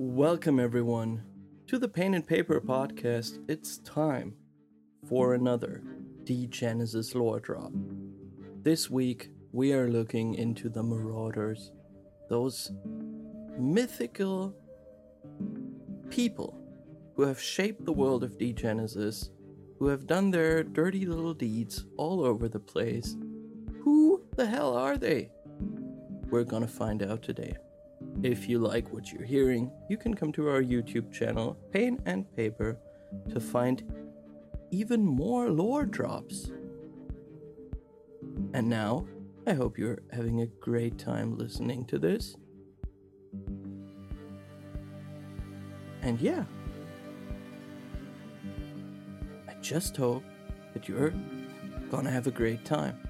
Welcome, everyone, to the Pain and Paper podcast. It's time for another Degenesis lore drop. This week, we are looking into the Marauders, those mythical people who have shaped the world of Degenesis, who have done their dirty little deeds all over the place. Who the hell are they? We're gonna find out today. If you like what you're hearing, you can come to our YouTube channel, Pain and Paper, to find even more lore drops. And now, I hope you're having a great time listening to this. And yeah, I just hope that you're gonna have a great time.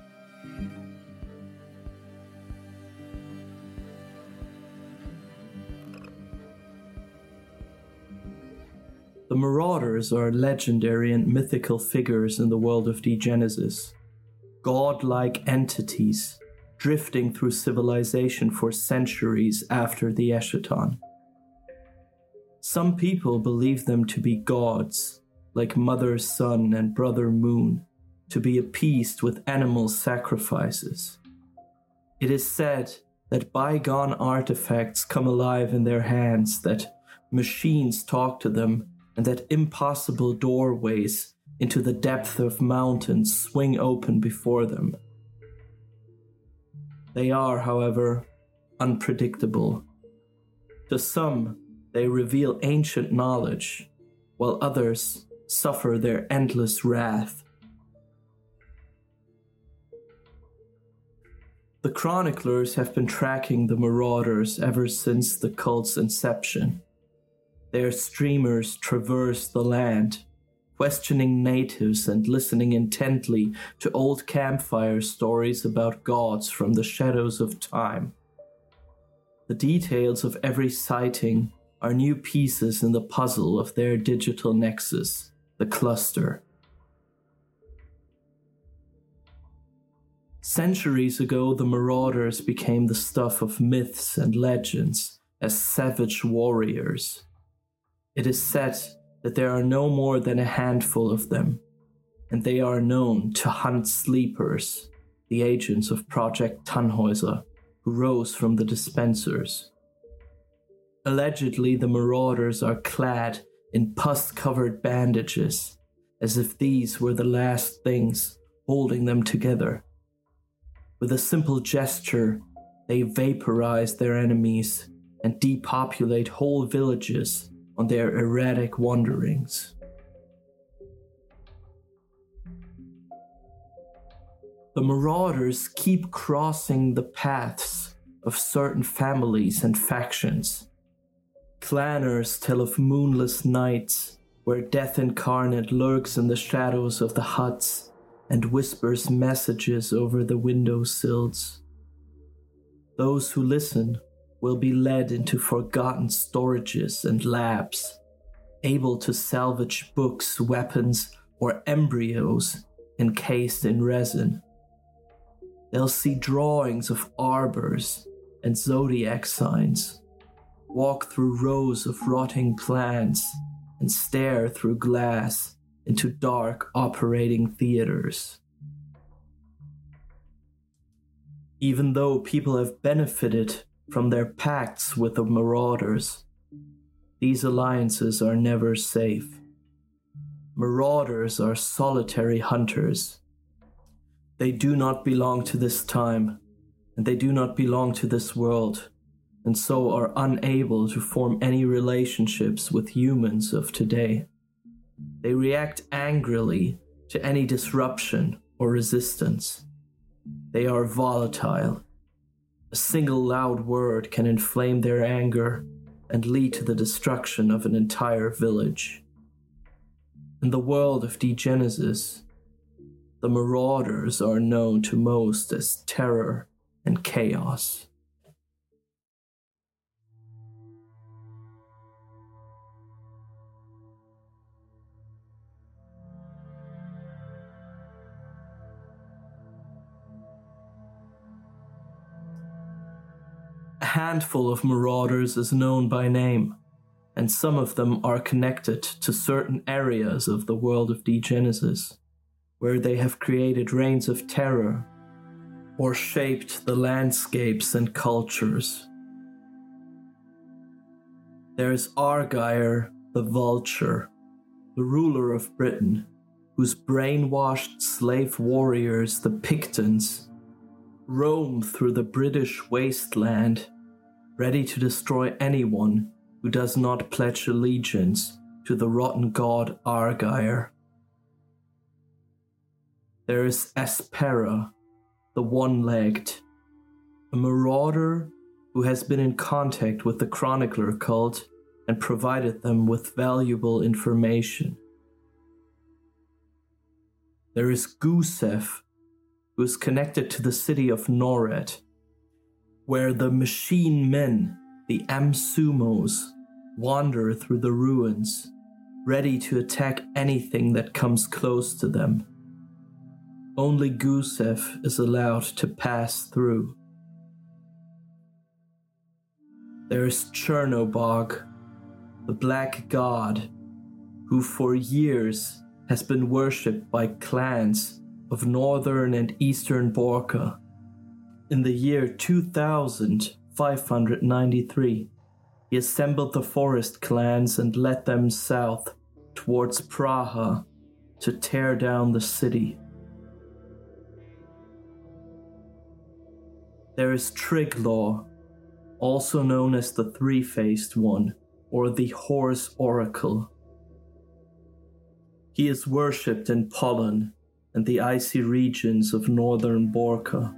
Marauders are legendary and mythical figures in the world of Degenesis. God-like entities drifting through civilization for centuries after the Eschaton. Some people believe them to be gods, like Mother Sun and Brother Moon, to be appeased with animal sacrifices. It is said that bygone artifacts come alive in their hands, that machines talk to them and that impossible doorways into the depth of mountains swing open before them. They are, however, unpredictable. To some, they reveal ancient knowledge, while others suffer their endless wrath. The chroniclers have been tracking the marauders ever since the cult's inception. Their streamers traverse the land, questioning natives and listening intently to old campfire stories about gods from the shadows of time. The details of every sighting are new pieces in the puzzle of their digital nexus, the cluster. Centuries ago, the marauders became the stuff of myths and legends as savage warriors it is said that there are no more than a handful of them, and they are known to hunt sleepers, the agents of Project Tannhäuser, who rose from the dispensers. Allegedly, the marauders are clad in pus covered bandages, as if these were the last things holding them together. With a simple gesture, they vaporize their enemies and depopulate whole villages on their erratic wanderings. The marauders keep crossing the paths of certain families and factions. Clanners tell of moonless nights where death incarnate lurks in the shadows of the huts and whispers messages over the window sills. Those who listen will be led into forgotten storages and labs, able to salvage books, weapons, or embryos encased in resin. They'll see drawings of arbors and zodiac signs, walk through rows of rotting plants, and stare through glass into dark operating theaters. Even though people have benefited from their pacts with the marauders. These alliances are never safe. Marauders are solitary hunters. They do not belong to this time, and they do not belong to this world, and so are unable to form any relationships with humans of today. They react angrily to any disruption or resistance. They are volatile a single loud word can inflame their anger and lead to the destruction of an entire village. In the world of Degenesis, the marauders are known to most as terror and chaos. Handful of marauders is known by name, and some of them are connected to certain areas of the world of Degenesis, where they have created reigns of terror or shaped the landscapes and cultures. There is Argyre the Vulture, the ruler of Britain, whose brainwashed slave warriors, the Pictons, roam through the British wasteland, ready to destroy anyone who does not pledge allegiance to the rotten god Argyre. There is Aspera, the one legged, a marauder who has been in contact with the Chronicler cult and provided them with valuable information. There is Gusev, who is connected to the city of Noret, where the machine men, the Amsumos, wander through the ruins, ready to attack anything that comes close to them. Only Gusev is allowed to pass through. There is Chernobog, the black god, who for years has been worshipped by clans of northern and eastern Borca. In the year 2593, he assembled the forest clans and led them south towards Praha to tear down the city. There is Triglav, also known as the Three Faced One or the Horse Oracle. He is worshipped in Pollen and the icy regions of northern Borca.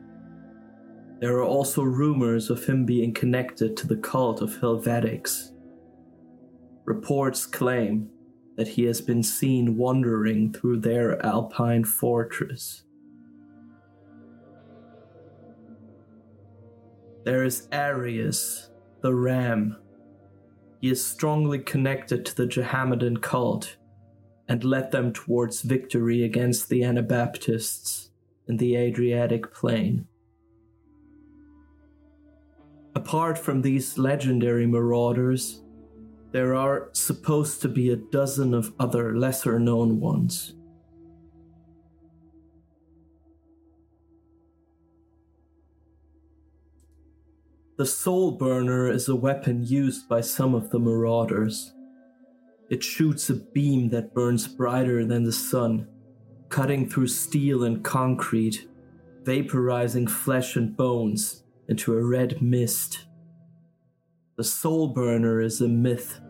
There are also rumors of him being connected to the cult of Helvetics. Reports claim that he has been seen wandering through their alpine fortress. There is Arius, the ram. He is strongly connected to the Jehammedan cult and led them towards victory against the Anabaptists in the Adriatic plain. Apart from these legendary marauders, there are supposed to be a dozen of other lesser known ones. The Soul Burner is a weapon used by some of the marauders. It shoots a beam that burns brighter than the sun, cutting through steel and concrete, vaporizing flesh and bones into a red mist. The Soul Burner is a myth.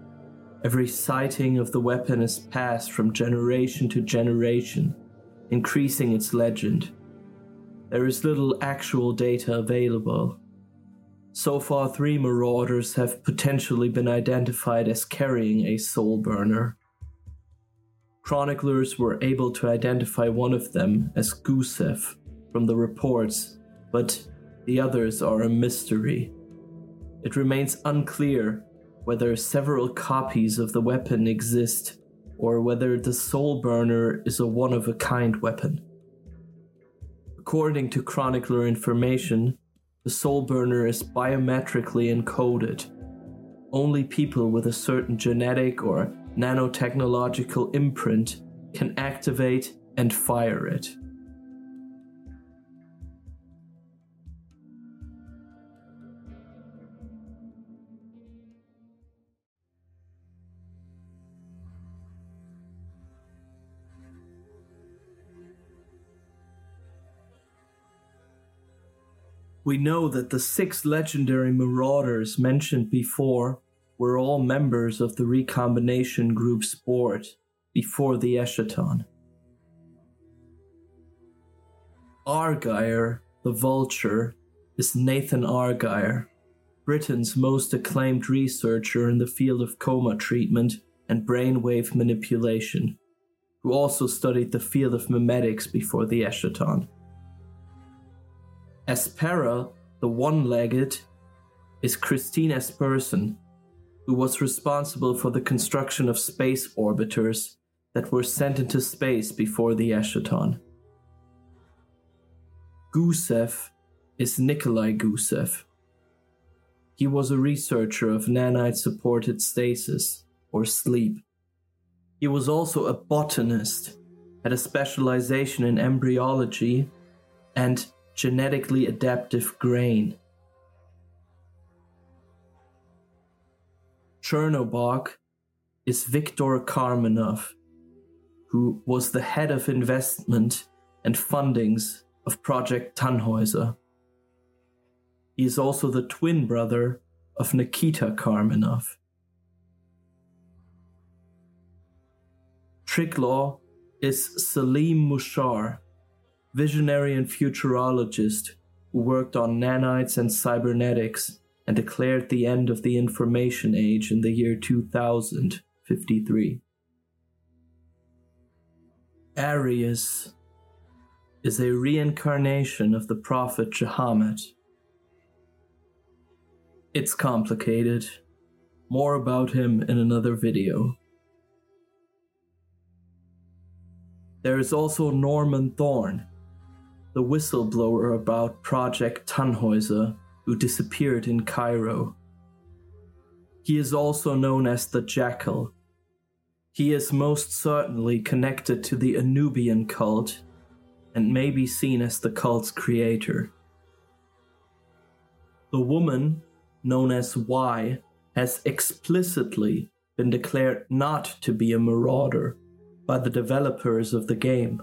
Every sighting of the weapon is passed from generation to generation, increasing its legend. There is little actual data available, so far, three marauders have potentially been identified as carrying a soul burner. Chroniclers were able to identify one of them as Gusev from the reports, but the others are a mystery. It remains unclear whether several copies of the weapon exist or whether the soul burner is a one of a kind weapon. According to chronicler information, the soul burner is biometrically encoded. Only people with a certain genetic or nanotechnological imprint can activate and fire it. We know that the six legendary marauders mentioned before were all members of the recombination group Sport before the Eschaton. Argyre, the vulture, is Nathan Argyre, Britain's most acclaimed researcher in the field of coma treatment and brainwave manipulation, who also studied the field of memetics before the Eschaton. Aspera, the one legged, is Christine Esperson, who was responsible for the construction of space orbiters that were sent into space before the Eschaton. Gusev is Nikolai Gusev. He was a researcher of nanite supported stasis or sleep. He was also a botanist, had a specialization in embryology and genetically adaptive grain. Chernobog is Viktor Karmenov, who was the head of investment and fundings of Project Tannhäuser. He is also the twin brother of Nikita Karmenov. Triglav is Salim Mushar, visionary and futurologist who worked on nanites and cybernetics and declared the end of the information age in the year 2053. Arius is a reincarnation of the prophet Muhammad. It's complicated. More about him in another video. There is also Norman Thorn, the whistleblower about Project Tannhäuser, who disappeared in Cairo. He is also known as the Jackal. He is most certainly connected to the Anubian cult and may be seen as the cult's creator. The woman, known as Y, has explicitly been declared not to be a marauder by the developers of the game,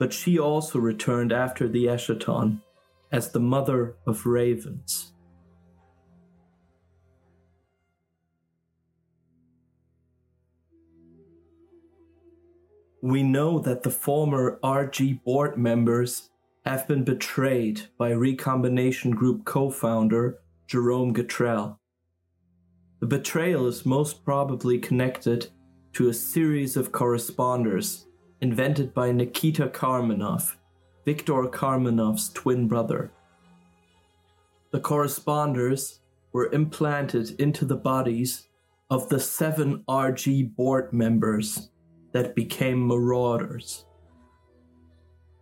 but she also returned after the Eschaton as the mother of ravens. We know that the former RG board members have been betrayed by Recombination Group co founder Jerome Gatrell. The betrayal is most probably connected to a series of corresponders invented by Nikita Karmenov, Viktor Karmenov's twin brother. The corresponders were implanted into the bodies of the seven RG board members that became marauders.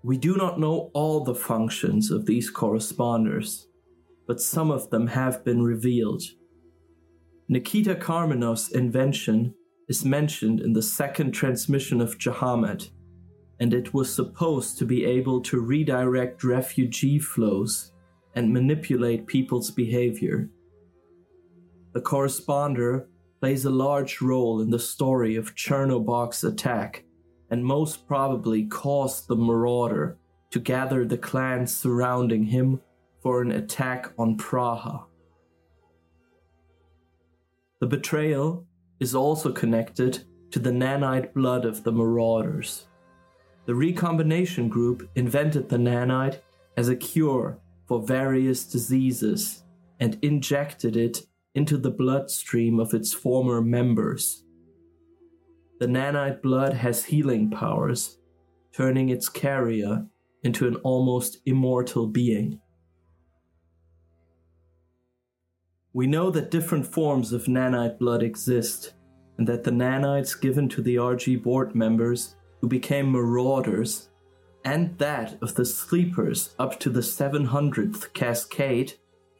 We do not know all the functions of these corresponders, but some of them have been revealed. Nikita Karmenov's invention is mentioned in the second transmission of Jehammed, and it was supposed to be able to redirect refugee flows and manipulate people's behavior. The corresponder plays a large role in the story of Chernobog's attack and most probably caused the marauder to gather the clans surrounding him for an attack on Praha. The betrayal is also connected to the nanite blood of the marauders. The recombination group invented the nanite as a cure for various diseases and injected it into the bloodstream of its former members. The nanite blood has healing powers, turning its carrier into an almost immortal being. We know that different forms of nanite blood exist, and that the nanites given to the RG board members who became marauders, and that of the sleepers up to the 700th cascade,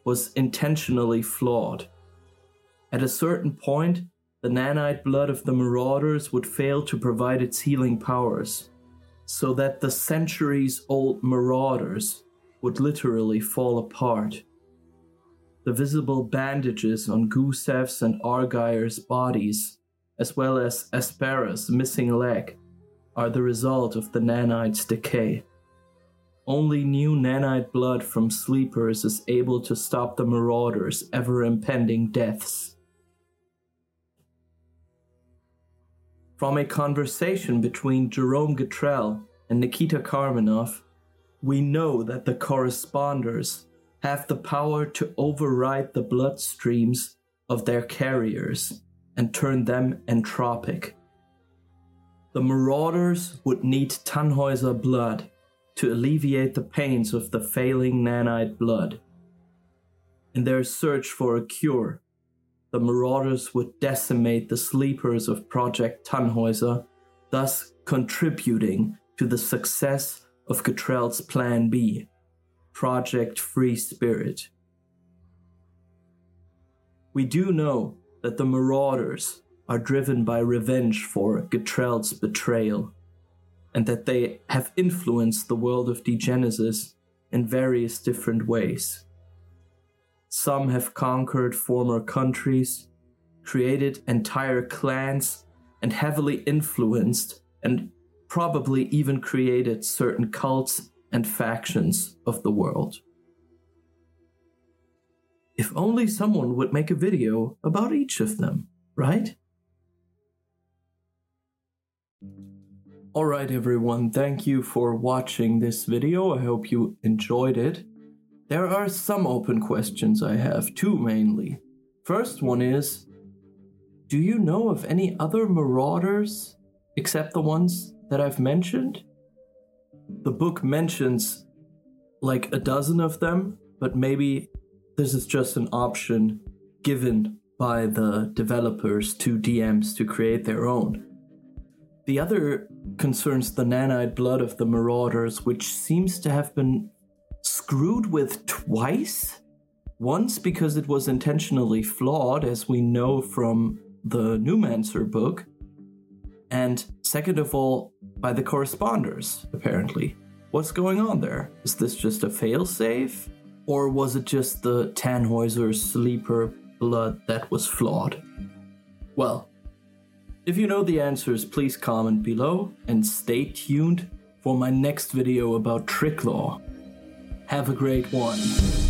was intentionally flawed. At a certain point, the nanite blood of the marauders would fail to provide its healing powers, so that the centuries old marauders would literally fall apart. The visible bandages on Gusev's and Argyre's bodies, as well as Aspera's missing leg, are the result of the nanite's decay. Only new nanite blood from sleepers is able to stop the marauders' ever impending deaths. From a conversation between Jerome Gatrell and Nikita Karmenov, we know that the corresponders have the power to override the bloodstreams of their carriers and turn them entropic. The marauders would need Tannhäuser blood to alleviate the pains of the failing nanite blood. In their search for a cure, the marauders would decimate the sleepers of Project Tannhäuser, thus contributing to the success of Gatrell's Plan B, Project Free Spirit. We do know that the marauders are driven by revenge for Gatrell's betrayal, and that they have influenced the world of Degenesis in various different ways. Some have conquered former countries, created entire clans, and heavily influenced and probably even created certain cults and factions of the world. If only someone would make a video about each of them, right? Alright everyone, thank you for watching this video. I hope you enjoyed it. There are some open questions I have, two mainly. First one is, do you know of any other marauders except the ones that I've mentioned? The book mentions like a dozen of them, but maybe this is just an option given by the developers to DMs to create their own. The other concerns the nanite blood of the Marauders, which seems to have been screwed with twice. Once because it was intentionally flawed, as we know from the Numancer book, and second of all, by the corresponders, apparently. What's going on there? Is this just a failsafe? Or was it just the Tannhäuser sleeper blood that was flawed? Well, if you know the answers, please comment below and stay tuned for my next video about Triglav. Have a great one.